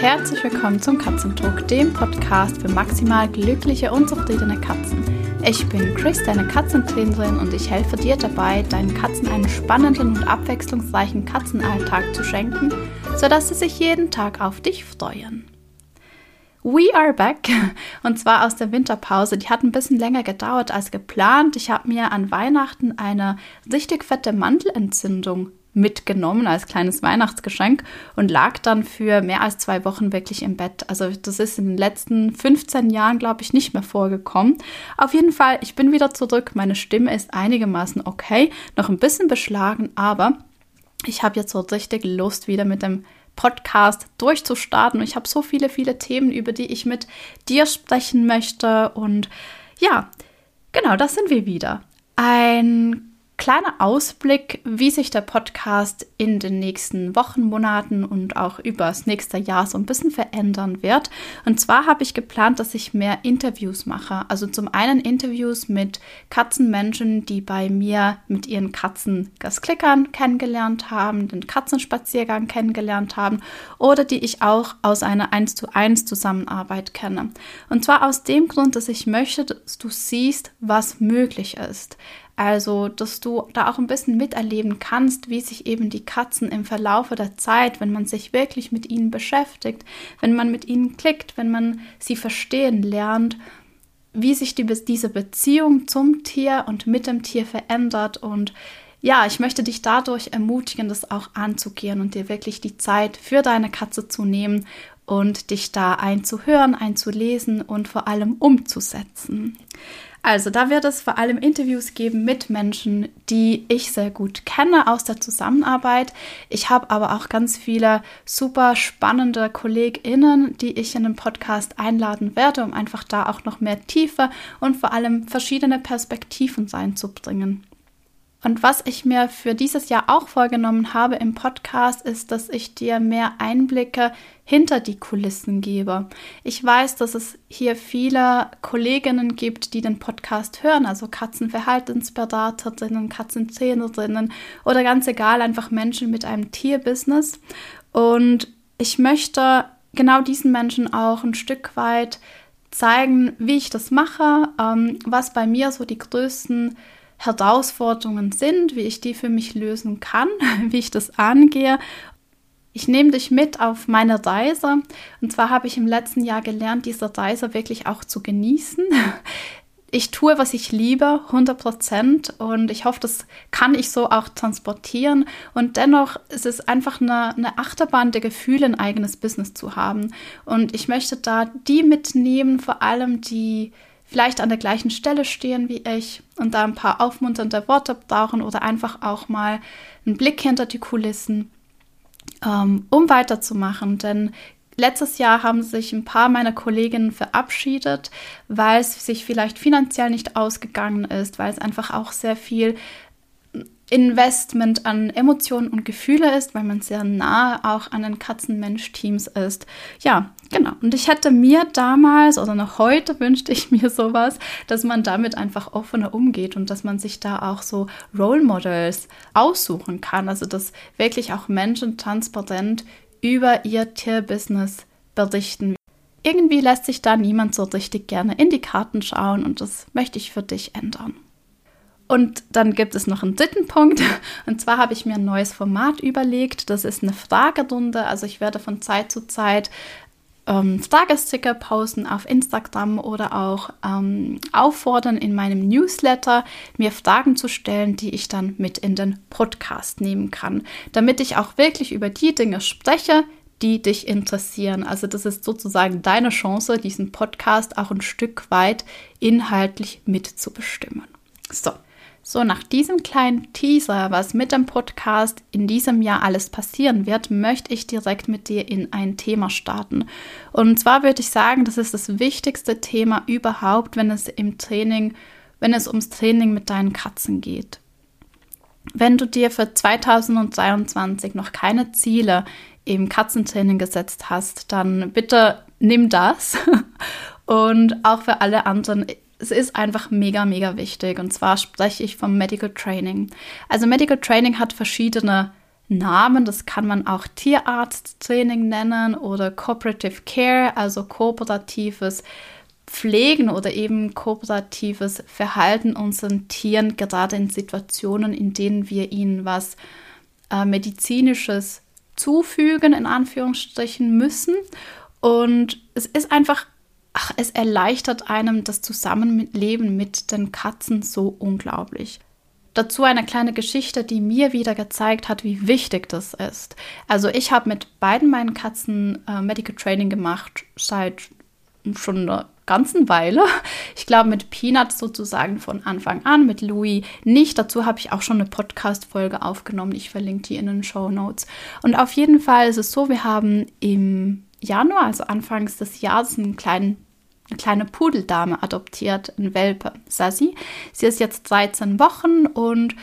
Herzlich willkommen zum Katzentalk, dem Podcast für maximal glückliche und zufriedene Katzen. Ich bin Chris, deine Katzentrainerin und ich helfe dir dabei, deinen Katzen einen spannenden und abwechslungsreichen Katzenalltag zu schenken, sodass sie sich jeden Tag auf dich freuen. We are back und zwar aus der Winterpause. Die hat ein bisschen länger gedauert als geplant. Ich habe mir an Weihnachten eine richtig fette Mandelentzündung mitgenommen als kleines Weihnachtsgeschenk und lag dann für mehr als zwei Wochen wirklich im Bett. Also das ist in den letzten 15 Jahren, glaube ich, nicht mehr vorgekommen. Auf jeden Fall, ich bin wieder zurück. Meine Stimme ist einigermaßen okay, noch ein bisschen beschlagen, aber ich habe jetzt so richtig Lust, wieder mit dem Podcast durchzustarten. Ich habe so viele, viele Themen, über die ich mit dir sprechen möchte. Und ja, genau, das sind wir wieder. Ein kleiner Ausblick, wie sich der Podcast in den nächsten Wochen, Monaten und auch über das nächste Jahr so ein bisschen verändern wird. Und zwar habe ich geplant, dass ich mehr Interviews mache. Also zum einen Interviews mit Katzenmenschen, die bei mir mit ihren Katzen das Klickern kennengelernt haben, den Katzenspaziergang kennengelernt haben oder die ich auch aus einer 1 zu 1 Zusammenarbeit kenne. Und zwar aus dem Grund, dass ich möchte, dass du siehst, was möglich ist. Also, dass du da auch ein bisschen miterleben kannst, wie sich eben die Katzen im Verlaufe der Zeit, wenn man sich wirklich mit ihnen beschäftigt, wenn man mit ihnen klickt, wenn man sie verstehen lernt, wie sich die, diese Beziehung zum Tier und mit dem Tier verändert. Und ja, ich möchte dich dadurch ermutigen, das auch anzugehen und dir wirklich die Zeit für deine Katze zu nehmen und dich da einzuhören, einzulesen und vor allem umzusetzen. Also, da wird es vor allem Interviews geben mit Menschen, die ich sehr gut kenne aus der Zusammenarbeit. Ich habe aber auch ganz viele super spannende KollegInnen, die ich in den Podcast einladen werde, um einfach da auch noch mehr Tiefe und vor allem verschiedene Perspektiven reinzubringen. Und was ich mir für dieses Jahr auch vorgenommen habe im Podcast, ist, dass ich dir mehr Einblicke hinter die Kulissen gebe. Ich weiß, dass es hier viele Kolleginnen gibt, die den Podcast hören, also Katzenverhaltensberaterinnen, Katzentrainerinnen oder ganz egal, einfach Menschen mit einem Tierbusiness. Und ich möchte genau diesen Menschen auch ein Stück weit zeigen, wie ich das mache, ähm, was bei mir so die größten Herausforderungen sind, wie ich die für mich lösen kann, wie ich das angehe. Ich nehme dich mit auf meine Reise. Und zwar habe ich im letzten Jahr gelernt, diese Reise wirklich auch zu genießen. Ich tue, was ich liebe, 100 Prozent. Und ich hoffe, das kann ich so auch transportieren. Und dennoch ist es einfach eine, eine Achterbahn der Gefühle, ein eigenes Business zu haben. Und ich möchte da die mitnehmen, vor allem die vielleicht an der gleichen Stelle stehen wie ich und da ein paar aufmunternde Worte brauchen oder einfach auch mal einen Blick hinter die Kulissen, ähm, um weiterzumachen. Denn letztes Jahr haben sich ein paar meiner Kolleginnen verabschiedet, weil es sich vielleicht finanziell nicht ausgegangen ist, weil es einfach auch sehr viel Investment an Emotionen und Gefühle ist, weil man sehr nah auch an den Katzen-Mensch-Teams ist. Ja, genau. Und ich hätte mir damals oder noch heute wünschte ich mir sowas, dass man damit einfach offener umgeht und dass man sich da auch so Role Models aussuchen kann. Also dass wirklich auch Menschen transparent über ihr Tierbusiness berichten. Irgendwie lässt sich da niemand so richtig gerne in die Karten schauen und das möchte ich für dich ändern. Und dann gibt es noch einen dritten Punkt. Und zwar habe ich mir ein neues Format überlegt. Das ist eine Fragerunde. Also ich werde von Zeit zu Zeit ähm, Fragesticker posten auf Instagram oder auch ähm, auffordern in meinem Newsletter, mir Fragen zu stellen, die ich dann mit in den Podcast nehmen kann, damit ich auch wirklich über die Dinge spreche, die dich interessieren. Also das ist sozusagen deine Chance, diesen Podcast auch ein Stück weit inhaltlich mitzubestimmen. So, nach diesem kleinen Teaser, was mit dem Podcast in diesem Jahr alles passieren wird, möchte ich direkt mit dir in ein Thema starten. Und zwar würde ich sagen, das ist das wichtigste Thema überhaupt, wenn es im Training, wenn es ums Training mit deinen Katzen geht. Wenn du dir für 2023 noch keine Ziele im Katzentraining gesetzt hast, dann bitte nimm das. Und auch für alle anderen, es ist einfach mega, mega wichtig. Und zwar spreche ich vom Medical Training. Also Medical Training hat verschiedene Namen. Das kann man auch Tierarzttraining nennen oder Cooperative Care, also kooperatives Pflegen oder eben kooperatives Verhalten unseren Tieren, gerade in Situationen, in denen wir ihnen was äh, medizinisches zufügen, in Anführungsstrichen müssen. Und es ist einfach, ach, es erleichtert einem das Zusammenleben mit den Katzen so unglaublich. Dazu eine kleine Geschichte, die mir wieder gezeigt hat, wie wichtig das ist. Also ich habe mit beiden meinen Katzen äh, Medical Training gemacht seit schon einer ganzen Weile. Ich glaube mit Peanut sozusagen von Anfang an, mit Louis nicht. Dazu habe ich auch schon eine Podcast-Folge aufgenommen. Ich verlinke die in den Show Notes. Und auf jeden Fall ist es so, wir haben im Januar, also anfangs des Jahres, einen kleinen eine kleine Pudeldame adoptiert, ein Welpe, Sassi. Sie ist jetzt 13 Wochen und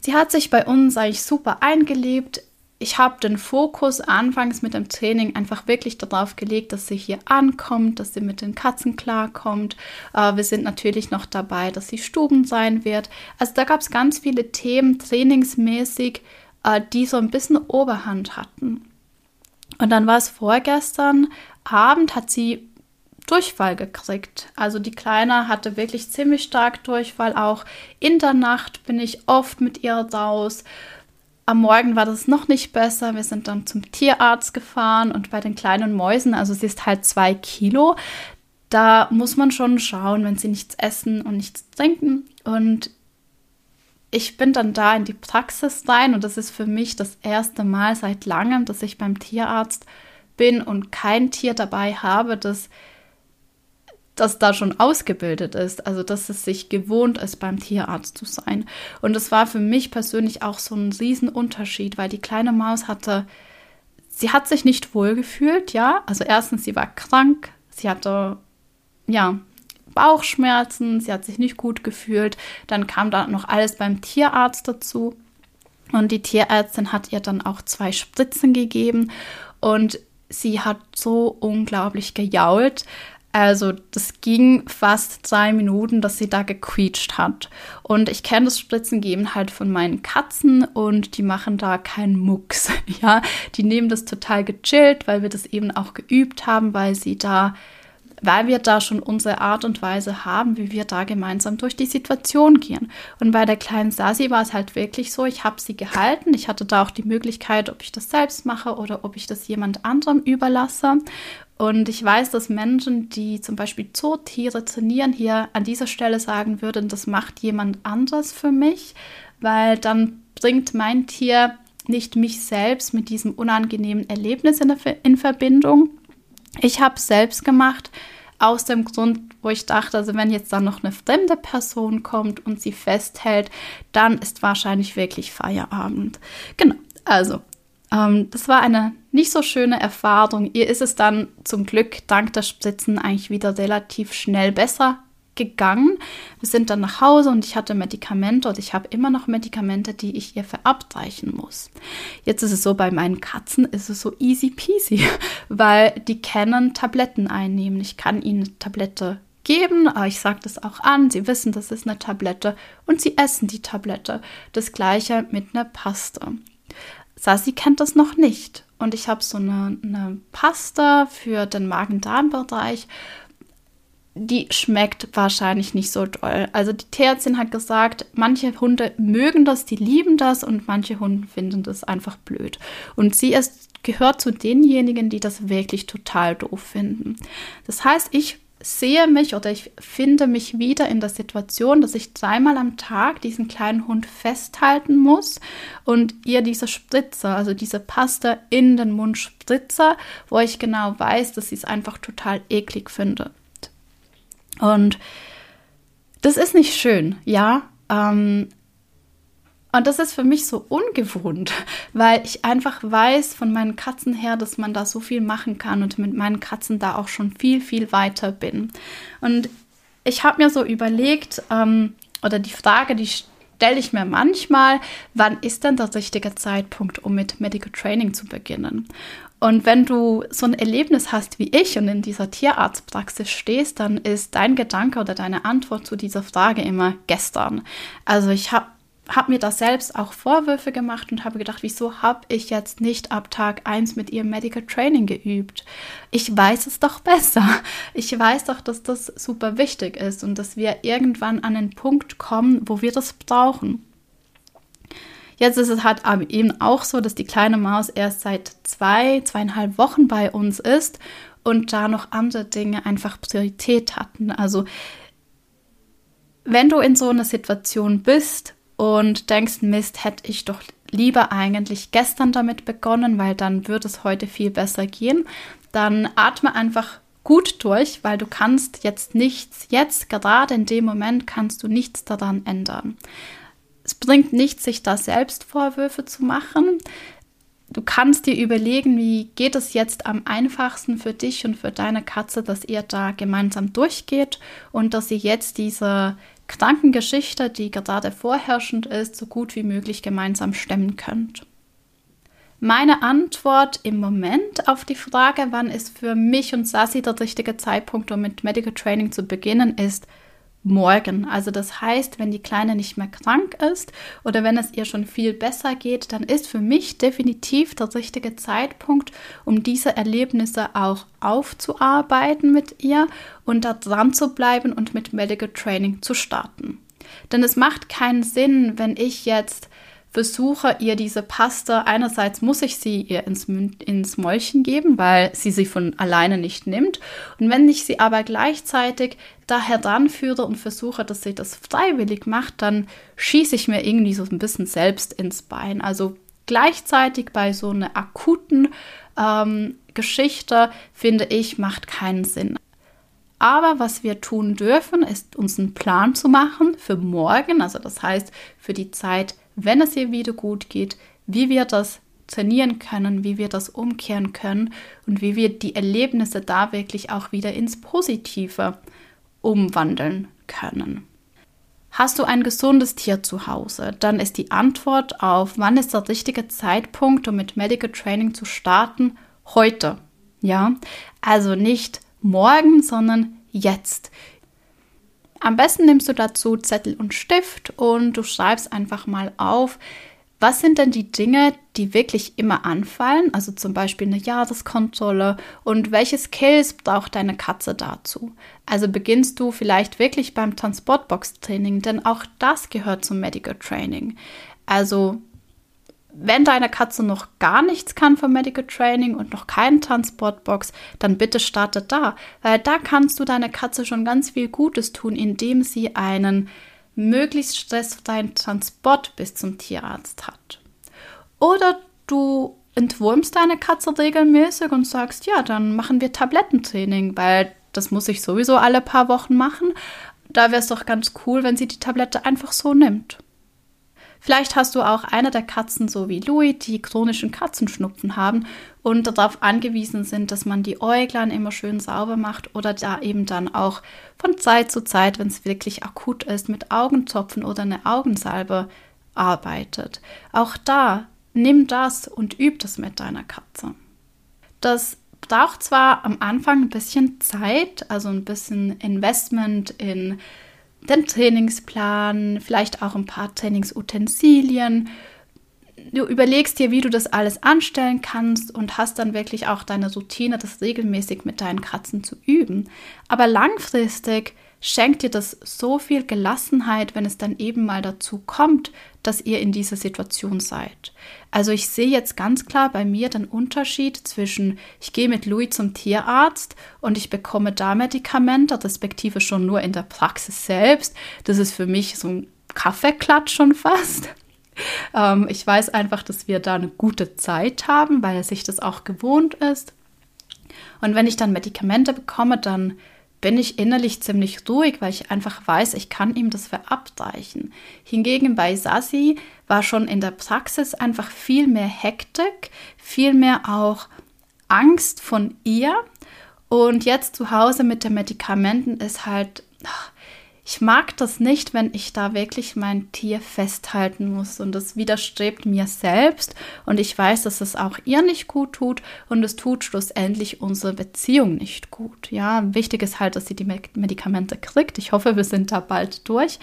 sie hat sich bei uns eigentlich super eingelebt. Ich habe den Fokus anfangs mit dem Training einfach wirklich darauf gelegt, dass sie hier ankommt, dass sie mit den Katzen klarkommt. Äh, wir sind natürlich noch dabei, dass sie Stuben sein wird. Also da gab es ganz viele Themen trainingsmäßig, äh, die so ein bisschen Oberhand hatten. Und dann war es vorgestern Abend, hat sie Durchfall gekriegt. Also die Kleine hatte wirklich ziemlich stark Durchfall. Auch in der Nacht bin ich oft mit ihr raus. Am Morgen war das noch nicht besser. Wir sind dann zum Tierarzt gefahren und bei den kleinen Mäusen, also sie ist halt zwei Kilo, da muss man schon schauen, wenn sie nichts essen und nichts trinken. Und ich bin dann da in die Praxis rein und das ist für mich das erste Mal seit langem, dass ich beim Tierarzt bin und kein Tier dabei habe, das das da schon ausgebildet ist, also dass es sich gewohnt ist, beim Tierarzt zu sein. Und es war für mich persönlich auch so ein Riesenunterschied, weil die kleine Maus hatte, sie hat sich nicht wohl gefühlt, ja. Also erstens, sie war krank, sie hatte, ja, Bauchschmerzen, sie hat sich nicht gut gefühlt. Dann kam da noch alles beim Tierarzt dazu. Und die Tierärztin hat ihr dann auch zwei Spritzen gegeben und sie hat so unglaublich gejault. Also das ging fast drei Minuten, dass sie da gequietscht hat. Und ich kenne das Spritzengeben halt von meinen Katzen und die machen da keinen Mucks. Ja, die nehmen das total gechillt, weil wir das eben auch geübt haben, weil sie da, weil wir da schon unsere Art und Weise haben, wie wir da gemeinsam durch die Situation gehen. Und bei der kleinen Sasi war es halt wirklich so, ich habe sie gehalten. Ich hatte da auch die Möglichkeit, ob ich das selbst mache oder ob ich das jemand anderem überlasse. Und ich weiß, dass Menschen, die zum Beispiel Zootiere trainieren, hier an dieser Stelle sagen würden, das macht jemand anderes für mich, weil dann bringt mein Tier nicht mich selbst mit diesem unangenehmen Erlebnis in, in Verbindung. Ich habe es selbst gemacht, aus dem Grund, wo ich dachte, also wenn jetzt dann noch eine fremde Person kommt und sie festhält, dann ist wahrscheinlich wirklich Feierabend. Genau, also ähm, das war eine nicht so schöne Erfahrung. Ihr ist es dann zum Glück dank der Spritzen eigentlich wieder relativ schnell besser gegangen. Wir sind dann nach Hause und ich hatte Medikamente und ich habe immer noch Medikamente, die ich ihr verabreichen muss. Jetzt ist es so, bei meinen Katzen ist es so easy peasy, weil die kennen Tabletten einnehmen. Ich kann ihnen eine Tablette geben, aber ich sage das auch an, sie wissen, das ist eine Tablette und sie essen die Tablette. Das gleiche mit einer Paste. Sassi kennt das noch nicht. Und ich habe so eine, eine Pasta für den Magen-Darm-Bereich. Die schmeckt wahrscheinlich nicht so doll. Also die Tierärztin hat gesagt, manche Hunde mögen das, die lieben das und manche Hunde finden das einfach blöd. Und sie ist, gehört zu denjenigen, die das wirklich total doof finden. Das heißt, ich sehe mich oder ich finde mich wieder in der Situation, dass ich dreimal am Tag diesen kleinen Hund festhalten muss und ihr diese Spritze, also diese Paste in den Mund spritze, wo ich genau weiß, dass sie es einfach total eklig findet. Und das ist nicht schön, ja. Ähm, und das ist für mich so ungewohnt, weil ich einfach weiß von meinen Katzen her, dass man da so viel machen kann und mit meinen Katzen da auch schon viel, viel weiter bin. Und ich habe mir so überlegt, ähm, oder die Frage, die stelle ich mir manchmal, wann ist denn der richtige Zeitpunkt, um mit Medical Training zu beginnen? Und wenn du so ein Erlebnis hast wie ich und in dieser Tierarztpraxis stehst, dann ist dein Gedanke oder deine Antwort zu dieser Frage immer gestern. Also ich habe habe mir da selbst auch Vorwürfe gemacht und habe gedacht, wieso habe ich jetzt nicht ab Tag 1 mit ihr Medical Training geübt? Ich weiß es doch besser. Ich weiß doch, dass das super wichtig ist und dass wir irgendwann an einen Punkt kommen, wo wir das brauchen. Jetzt ist es halt eben auch so, dass die kleine Maus erst seit zwei, zweieinhalb Wochen bei uns ist und da noch andere Dinge einfach Priorität hatten. Also wenn du in so einer Situation bist und denkst, Mist, hätte ich doch lieber eigentlich gestern damit begonnen, weil dann würde es heute viel besser gehen, dann atme einfach gut durch, weil du kannst jetzt nichts, jetzt gerade in dem Moment kannst du nichts daran ändern. Es bringt nichts, sich da selbst Vorwürfe zu machen. Du kannst dir überlegen, wie geht es jetzt am einfachsten für dich und für deine Katze, dass ihr da gemeinsam durchgeht und dass ihr jetzt diese Krankengeschichte, die gerade vorherrschend ist, so gut wie möglich gemeinsam stemmen könnt. Meine Antwort im Moment auf die Frage, wann ist für mich und Sassi der richtige Zeitpunkt, um mit Medical Training zu beginnen, ist morgen. Also das heißt, wenn die Kleine nicht mehr krank ist oder wenn es ihr schon viel besser geht, dann ist für mich definitiv der richtige Zeitpunkt, um diese Erlebnisse auch aufzuarbeiten mit ihr und da dran zu bleiben und mit Medical Training zu starten. Denn es macht keinen Sinn, wenn ich jetzt versuche ihr diese Paste, einerseits muss ich sie ihr ins, ins Mäulchen geben, weil sie sie von alleine nicht nimmt. Und wenn ich sie aber gleichzeitig daher dran führe und versuche, dass sie das freiwillig macht, dann schieße ich mir irgendwie so ein bisschen selbst ins Bein. Also gleichzeitig bei so einer akuten ähm, Geschichte, finde ich, macht keinen Sinn. Aber was wir tun dürfen, ist uns einen Plan zu machen für morgen, also das heißt für die Zeit wenn es ihr wieder gut geht, wie wir das trainieren können, wie wir das umkehren können und wie wir die Erlebnisse da wirklich auch wieder ins Positive umwandeln können. Hast du ein gesundes Tier zu Hause, dann ist die Antwort auf, wann ist der richtige Zeitpunkt, um mit Medical Training zu starten, heute. Ja, also nicht morgen, sondern jetzt. Am besten nimmst du dazu Zettel und Stift und du schreibst einfach mal auf, was sind denn die Dinge, die wirklich immer anfallen? Also zum Beispiel eine Jahreskontrolle und welche Skills braucht deine Katze dazu? Also beginnst du vielleicht wirklich beim Transportbox-Training, denn auch das gehört zum Medical Training. Also wenn deine Katze noch gar nichts kann vom Medical Training und noch keinen Transportbox, dann bitte starte da, weil da kannst du deiner Katze schon ganz viel Gutes tun, indem sie einen möglichst stressfreien Transport bis zum Tierarzt hat. Oder du entwurmst deine Katze regelmäßig und sagst, ja, dann machen wir Tablettentraining, weil das muss ich sowieso alle paar Wochen machen. Da wäre es doch ganz cool, wenn sie die Tablette einfach so nimmt. Vielleicht hast du auch eine der Katzen, so wie Louis, die chronischen Katzenschnupfen haben und darauf angewiesen sind, dass man die Äuglein immer schön sauber macht oder da eben dann auch von Zeit zu Zeit, wenn es wirklich akut ist, mit Augentropfen oder eine Augensalbe arbeitet. Auch da nimm das und üb das mit deiner Katze. Das braucht zwar am Anfang ein bisschen Zeit, also ein bisschen Investment in den Trainingsplan, vielleicht auch ein paar Trainingsutensilien. Du überlegst dir, wie du das alles anstellen kannst und hast dann wirklich auch deine Routine, das regelmäßig mit deinen Katzen zu üben. Aber langfristig schenkt dir das so viel Gelassenheit, wenn es dann eben mal dazu kommt, dass ihr in dieser Situation seid. Also ich sehe jetzt ganz klar bei mir den Unterschied zwischen, ich gehe mit Louis zum Tierarzt und ich bekomme da Medikamente, respektive schon nur in der Praxis selbst. Das ist für mich so ein Kaffeeklatsch schon fast. Ähm, ich weiß einfach, dass wir da eine gute Zeit haben, weil er sich das auch gewohnt ist. Und wenn ich dann Medikamente bekomme, dann bin ich innerlich ziemlich ruhig, weil ich einfach weiß, ich kann ihm das verabreichen. Hingegen bei Sassi war schon in der Praxis einfach viel mehr Hektik, viel mehr auch Angst von ihr. Und jetzt zu Hause mit den Medikamenten ist halt, ich mag das nicht, wenn ich da wirklich mein Tier festhalten muss und das widerstrebt mir selbst und ich weiß, dass es auch ihr nicht gut tut und es tut schlussendlich unsere Beziehung nicht gut. Ja, wichtig ist halt, dass sie die Medikamente kriegt. Ich hoffe, wir sind da bald durch.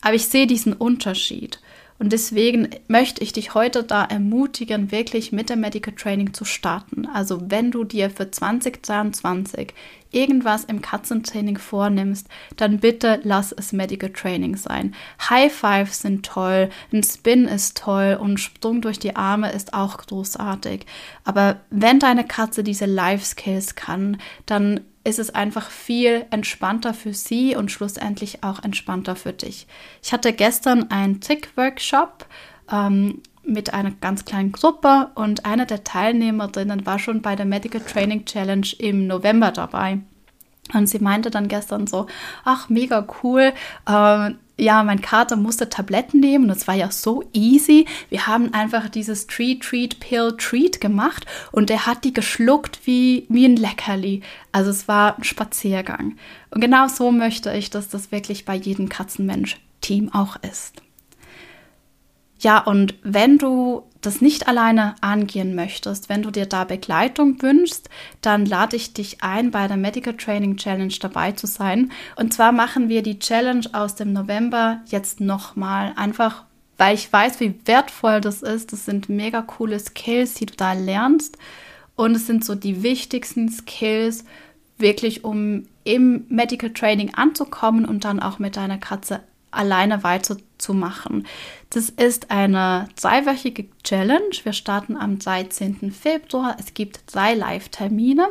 Aber ich sehe diesen Unterschied. Und deswegen möchte ich dich heute da ermutigen, wirklich mit dem Medical Training zu starten. Also wenn du dir für 2022 irgendwas im Katzentraining vornimmst, dann bitte lass es Medical Training sein. High Fives sind toll, ein Spin ist toll und Sprung durch die Arme ist auch großartig. Aber wenn deine Katze diese Life Skills kann, dann ist es einfach viel entspannter für sie und schlussendlich auch entspannter für dich. Ich hatte gestern einen Trick-Workshop ähm, mit einer ganz kleinen Gruppe und einer der Teilnehmerinnen war schon bei der Medical Training Challenge im November dabei. Und sie meinte dann gestern so, ach, mega cool. Äh, ja, mein Kater musste Tabletten nehmen und es war ja so easy. Wir haben einfach dieses Treat, Treat, Pill, Treat gemacht und er hat die geschluckt wie, wie ein Leckerli. Also es war ein Spaziergang. Und genau so möchte ich, dass das wirklich bei jedem Katzenmensch-Team auch ist. Ja, und wenn du das nicht alleine angehen möchtest, wenn du dir da Begleitung wünschst, dann lade ich dich ein, bei der Medical Training Challenge dabei zu sein. Und zwar machen wir die Challenge aus dem November jetzt nochmal, einfach weil ich weiß, wie wertvoll das ist. Das sind mega coole Skills, die du da lernst. Und es sind so die wichtigsten Skills, wirklich um im Medical Training anzukommen und dann auch mit deiner Katze alleine weiterzumachen. Das ist eine zweiwöchige Challenge. Wir starten am 13. Februar. Es gibt drei Live-Termine.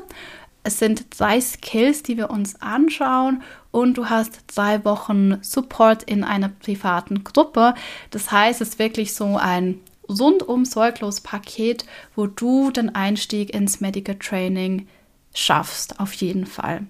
Es sind drei Skills, die wir uns anschauen und du hast zwei Wochen Support in einer privaten Gruppe. Das heißt, es ist wirklich so ein rundum sorglos Paket, wo du den Einstieg ins Medical Training schaffst, auf jeden Fall.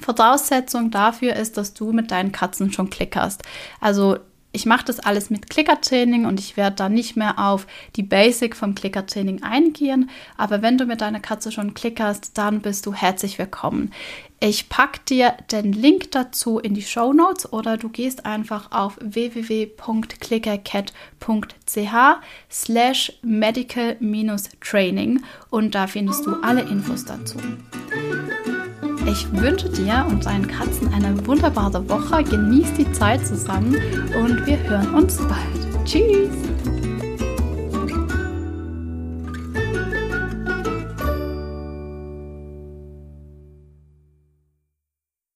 Voraussetzung dafür ist, dass du mit deinen Katzen schon klickerst. Also ich mache das alles mit Klickertraining und ich werde da nicht mehr auf die Basic vom Klickertraining eingehen. Aber wenn du mit deiner Katze schon klickerst, dann bist du herzlich willkommen. Ich packe dir den Link dazu in die Show Notes oder du gehst einfach auf www.clickercat.ch slash medical-training und da findest du alle Infos dazu. Ich wünsche dir und deinen Katzen eine wunderbare Woche. Genieß die Zeit zusammen und wir hören uns bald. Tschüss!